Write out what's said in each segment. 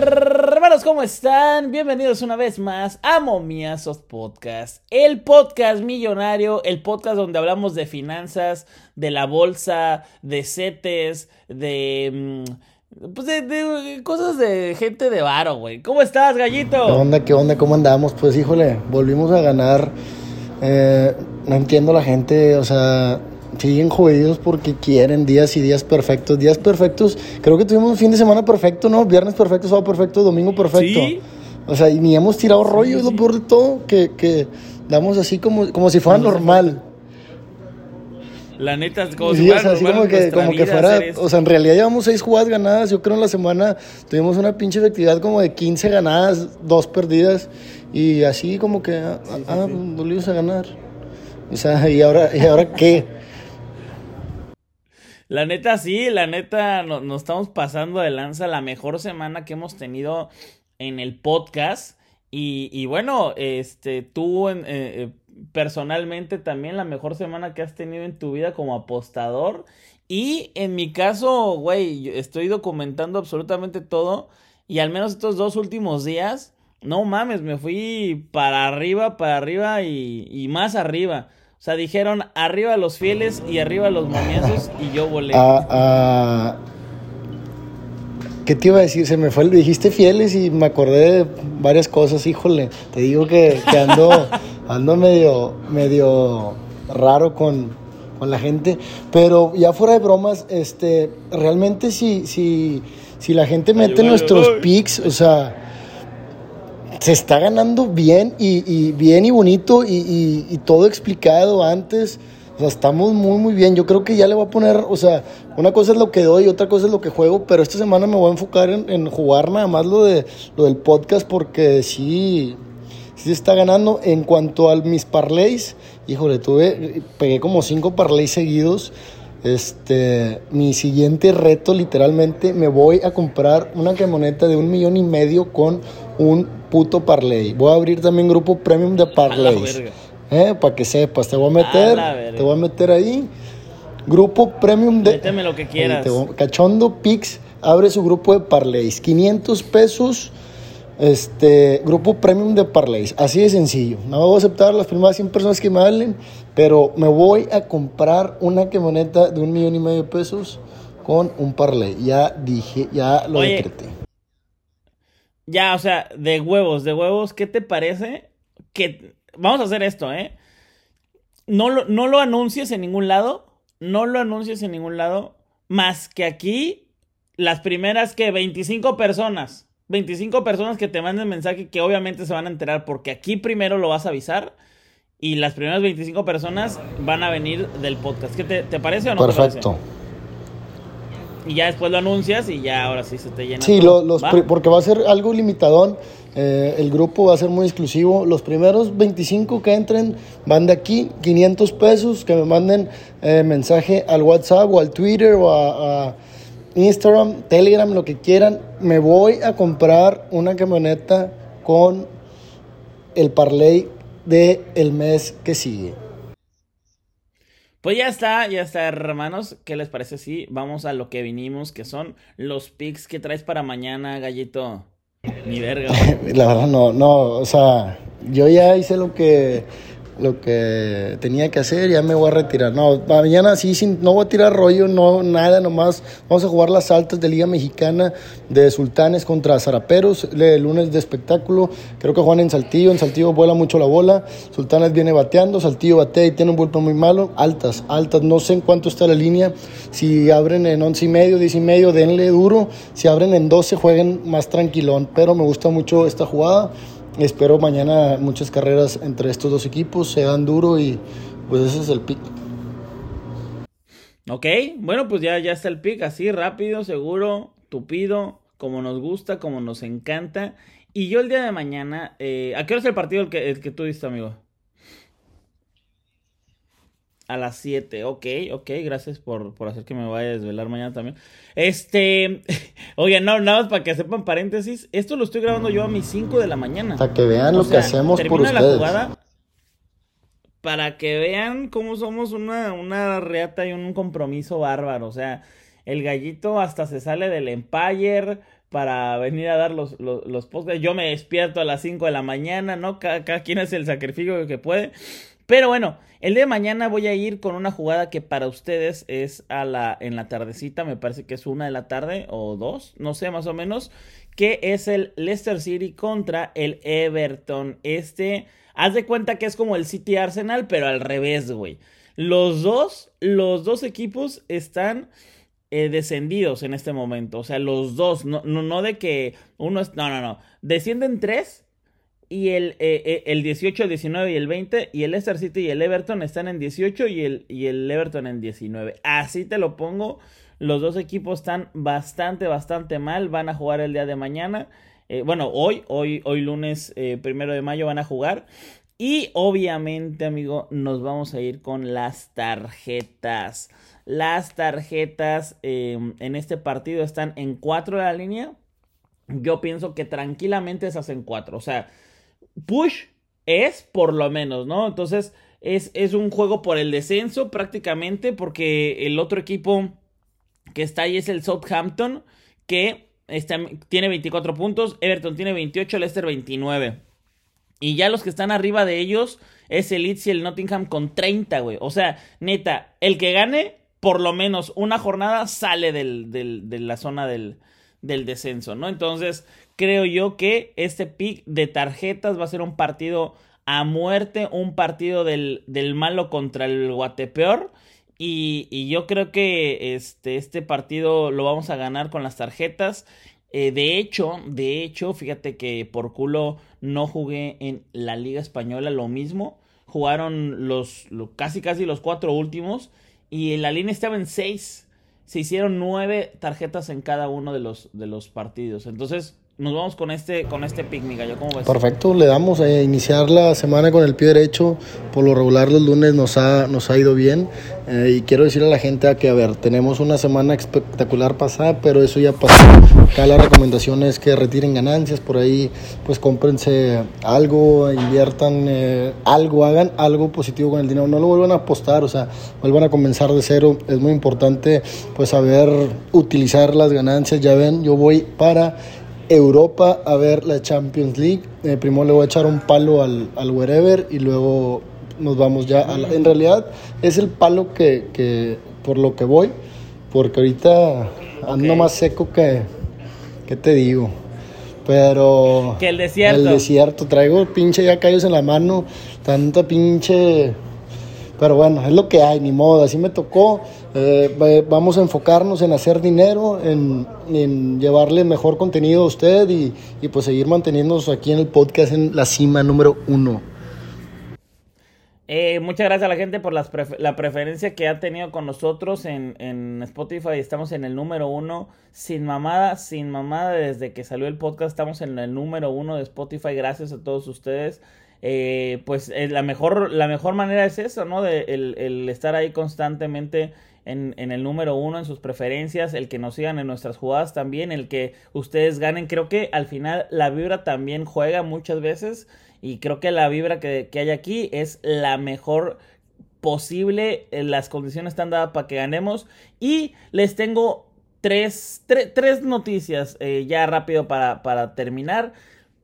Hermanos, ¿cómo están? Bienvenidos una vez más a Momiazos Podcast, el podcast millonario, el podcast donde hablamos de finanzas, de la bolsa, de setes, de... mm, Pues de, de cosas de gente de varo, güey. ¿Cómo estás, gallito? ¿Qué onda? ¿Qué onda? ¿Cómo andamos? Pues híjole, volvimos a ganar. Eh, no entiendo la gente, o sea, siguen jodidos porque quieren días y días perfectos. Días perfectos, creo que tuvimos un fin de semana perfecto, ¿no? Viernes perfecto, sábado perfecto, domingo perfecto. Sí. O sea, y ni hemos tirado rollo, es lo peor de todo, que, que damos así como, como si fuera normal. La neta, es como Sí, o sea, así como que, como que fuera, o sea, en realidad llevamos seis jugadas ganadas, yo creo en la semana tuvimos una pinche efectividad como de 15 ganadas, dos perdidas, y así como que, ah, ah, pues, volvimos a ganar. O sea, ¿y ahora, ¿y ahora qué? La neta, sí, la neta, no- nos estamos pasando de lanza la mejor semana que hemos tenido en el podcast. Y, y bueno, este, tú eh, eh, personalmente también la mejor semana que has tenido en tu vida como apostador. Y en mi caso, güey, estoy documentando absolutamente todo. Y al menos estos dos últimos días, no mames, me fui para arriba, para arriba y más arriba. O sea, dijeron arriba los fieles y arriba los momiazos y yo volé. Ah, ah, ¿Qué te iba a decir? Se me fue, el- dijiste fieles y me acordé de varias cosas, híjole. Te digo que, que ando, ando medio, medio raro con, con la gente. Pero ya fuera de bromas, este, realmente si, si, si la gente mete nuestros pics, o sea, se está ganando bien y, y bien y bonito y, y- todo explicado antes. O sea, estamos muy, muy bien. Yo creo que ya le voy a poner, o sea, una cosa es lo que doy otra cosa es lo que juego, pero esta semana me voy a enfocar en, en jugar nada más lo, de, lo del podcast porque sí, sí está ganando. En cuanto a mis parlays, híjole, tuve, pegué como cinco parlays seguidos. Este, mi siguiente reto, literalmente, me voy a comprar una camioneta de un millón y medio con un puto parlay. Voy a abrir también grupo premium de parlays. Eh, para que sepas, te voy a meter, te voy a meter ahí. Grupo premium de. Méteme lo que quieras. voy- Cachondo Pix abre su grupo de parlays. 500 pesos. Este grupo premium de parlays. Así de sencillo. No voy a aceptar las primeras 100 personas que me hablen. Pero me voy a comprar una camioneta de un millón y medio de pesos con un parlay. Ya dije, ya lo Oye, decreté. Ya, o sea, de huevos, de huevos, ¿qué te parece? Que vamos a hacer esto, ¿eh? No lo, no lo anuncies en ningún lado, no lo anuncies en ningún lado, más que aquí las primeras que 25 personas, 25 personas que te manden mensaje que obviamente se van a enterar porque aquí primero lo vas a avisar y las primeras 25 personas van a venir del podcast. ¿Qué te, parece o no? te parece? Y ya después lo anuncias y ya ahora sí se te llena. Sí, todo. lo- los porque va a ser algo limitadón. eh, el grupo va a ser muy exclusivo. Los primeros 25 que entren van de aquí, 500 pesos, que me manden eh, mensaje al WhatsApp o al Twitter o a, a Instagram, Telegram, lo que quieran. Me voy a comprar una camioneta con el parlay de el mes que sigue. Pues ya está, ya está, hermanos. ¿Qué les parece si vamos a lo que vinimos, que son los picks que traes para mañana, gallito? Ni verga. La verdad no, no, o sea, yo ya hice lo que lo que tenía que hacer, ya me voy a retirar. No, mañana sí, sin, no voy a tirar rollo, no, nada, nomás. Vamos a jugar las altas de Liga Mexicana de Sultanes contra Zaraperos, el lunes de espectáculo, creo que juegan en Saltillo, en Saltillo vuela mucho la bola, Sultanes viene bateando, Saltillo batea y tiene un vuelto muy malo, altas, altas, no sé en cuánto está la línea, si abren en once y medio, diez y medio, denle duro, si abren en 12 jueguen más tranquilón, pero me gusta mucho esta jugada. Espero mañana muchas carreras entre estos dos equipos, se dan duro y pues ese es el pick. ok, bueno, pues ya, ya está el pick, así rápido, seguro, tupido, como nos gusta, como nos encanta. Y yo el día de mañana, eh, ¿a qué hora es el partido el que, el que tú diste, amigo? A las 7, ok, ok, gracias por, por hacer que me vaya a desvelar mañana también. Este, oye, no, nada más para que sepan paréntesis, esto lo estoy grabando yo a mis 5 de la mañana. Para que vean O lo que hacemos por termina la ustedes. jugada para que vean cómo somos una, una reata y un compromiso bárbaro. O sea, el gallito hasta se sale del Empire, para venir a dar los, los, los podcasts. Yo me despierto a las 5 de la mañana, ¿no? Cada, cada quien hace el sacrificio que puede. Pero bueno, el de mañana voy a ir con una jugada que para ustedes es a la, en la tardecita, me parece que es una de la tarde o dos, no sé, más o menos, que es el Leicester City contra el Everton. Este, haz de cuenta que es como el City Arsenal, pero al revés, güey. Los dos, los dos equipos están eh, descendidos en este momento. O sea, los dos, no, no, no de que uno es, no, no, no. Descienden tres y el, eh, el 18, el 19 y el 20 y el Leicester City y el Everton están en 18 y el, y el Everton en 19. Así te lo pongo. Los dos equipos están bastante, bastante mal. Van a jugar el día de mañana. Eh, bueno, hoy, hoy, hoy lunes eh, primero de mayo van a jugar. Y obviamente, amigo, nos vamos a ir con las tarjetas. Las tarjetas em, en este partido están en 4 de la línea. Yo pienso que tranquilamente se hacen 4. O sea, push es por lo menos, ¿no? Entonces es, es un juego por el descenso prácticamente porque el otro equipo que está ahí es el Southampton que está, tiene 24 puntos, Everton tiene 28, Leicester 29. Y ya los que están arriba de ellos es el Leeds y el Nottingham con 30, güey. O sea, neta, el que gane por lo menos una jornada sale del, del, de la zona del, del descenso, ¿no? Entonces, creo yo que este pick de tarjetas va a ser un partido a muerte, un partido del, del malo contra el Guatepeor. Y, y, yo creo que este, este partido lo vamos a ganar con las tarjetas. Eh, de hecho, de hecho, fíjate que por culo no jugué en la Liga Española lo mismo. Jugaron los, casi casi los cuatro últimos. Y la línea estaba en seis se hicieron nueve tarjetas en cada uno de los, de los partidos. Entonces, nos vamos con este, con este pick, mi gallo. ¿Cómo ves? Perfecto, le damos a iniciar la semana con el pie derecho. Por lo regular, los lunes nos ha, nos ha ido bien. Eh, y quiero decirle a la gente a que, a ver, tenemos una semana espectacular pasada, pero eso ya pasó. Acá la recomendación es que retiren ganancias, por ahí, pues cómprense algo, inviertan eh, algo, hagan algo positivo con el dinero. No lo vuelvan a apostar, o sea, vuelvan a comenzar de cero. Es muy importante, pues, saber utilizar las ganancias. Ya ven, yo voy para Europa a ver la Champions League. Eh, primero le voy a echar un palo al, al wherever y luego nos vamos ya a En realidad es el palo que, que, por lo que voy, porque ahorita ando más seco que, ¿qué te digo? Pero... Que el desierto. El desierto, traigo pinche ya callos en la mano, tanta pinche... Pero bueno, es lo que hay, ni modo, así me tocó. Eh, vamos a enfocarnos en hacer dinero, en, en, llevarle mejor contenido a usted y, y pues seguir manteniéndonos aquí en el podcast en la cima número uno. Eh, muchas gracias a la gente por las la preferencia que ha tenido con nosotros en, en, Spotify. Estamos en el número uno, sin mamada, sin mamada. Desde que salió el podcast estamos en el número uno de Spotify. Gracias a todos ustedes. Eh, pues eh, la, mejor, la mejor manera es eso, ¿no? De, el, estar ahí constantemente en, en, el número uno, en sus preferencias, el que nos sigan en nuestras jugadas también, el que ustedes ganen. Creo que al final la vibra también juega muchas veces. Y creo que la vibra que, hay aquí es la mejor posible. Eh, las condiciones están dadas para que ganemos. Y les tengo tres, tres noticias eh, ya rápido para, para terminar.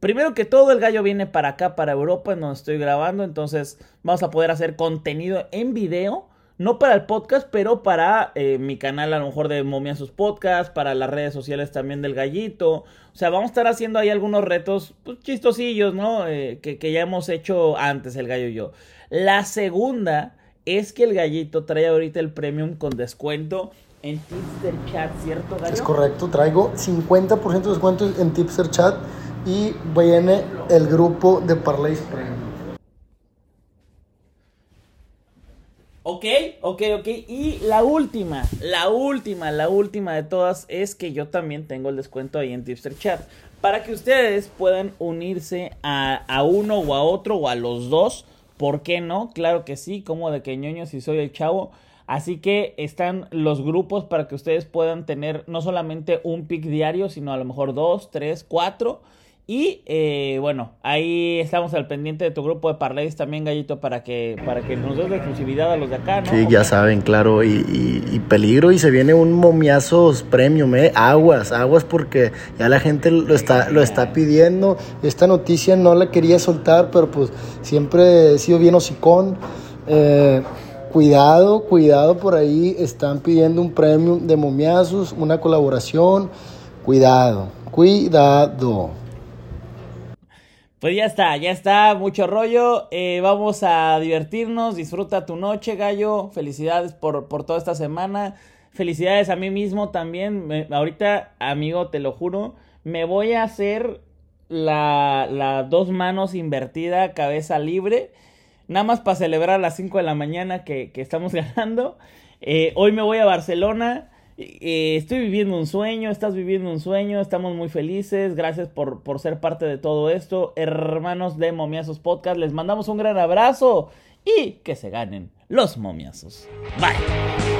Primero que todo, el gallo viene para acá, para Europa, en donde estoy grabando. Entonces, vamos a poder hacer contenido en video no para el podcast, pero para eh, mi canal a lo mejor de Momia sus podcasts, para las redes sociales también del gallito. O sea, vamos a estar haciendo ahí algunos retos pues, chistosillos, ¿no? Eh, que, ya hemos hecho antes el gallo y yo. La segunda es que el gallito trae ahorita el premium con descuento en Tipster Chat, ¿cierto, gallo? Es correcto, traigo 50% de descuento en Tipster Chat y viene el grupo de Parlays Premium. Ok, ok, ok. Y la última, la última, la última de todas es que yo también tengo el descuento ahí en Tipster Chat. Para que ustedes puedan unirse a, a uno o a otro o a los dos. ¿Por qué no? Claro que sí, como de que ñoño si soy el chavo. Así que están los grupos para que ustedes puedan tener no solamente un pick diario, sino a lo mejor dos, tres, cuatro Y eh, bueno, ahí estamos al pendiente de tu grupo de parlays también, Gallito, para que, para que nos des la exclusividad a los de acá, ¿no? Sí, ya saben, claro. Y, y, peligro y se viene un momiazos premium, ¿eh? Aguas, aguas porque ya la gente lo está, lo está pidiendo. Esta noticia no la quería soltar, pero pues siempre he sido bien hocicón. Eh, cuidado, cuidado por ahí. Están pidiendo un premium de momiazos, una colaboración. Cuidado, cuidado. Pues ya está, ya está, mucho rollo. Eh, vamos a divertirnos. Disfruta tu noche, gallo. Felicidades por, por toda esta semana. Felicidades a mí mismo también. ahorita, amigo, te lo juro, me voy a hacer la, la dos manos invertida, cabeza libre. Nada más para celebrar a las 5 de la mañana que, que estamos ganando. Eh, hoy me voy a Barcelona. Eh, estoy viviendo un sueño, estás viviendo un sueño, estamos muy felices, gracias por, por ser parte de todo esto. Hermanos de Momiazos Podcast, les mandamos un gran abrazo y que se ganen los momiazos. Bye.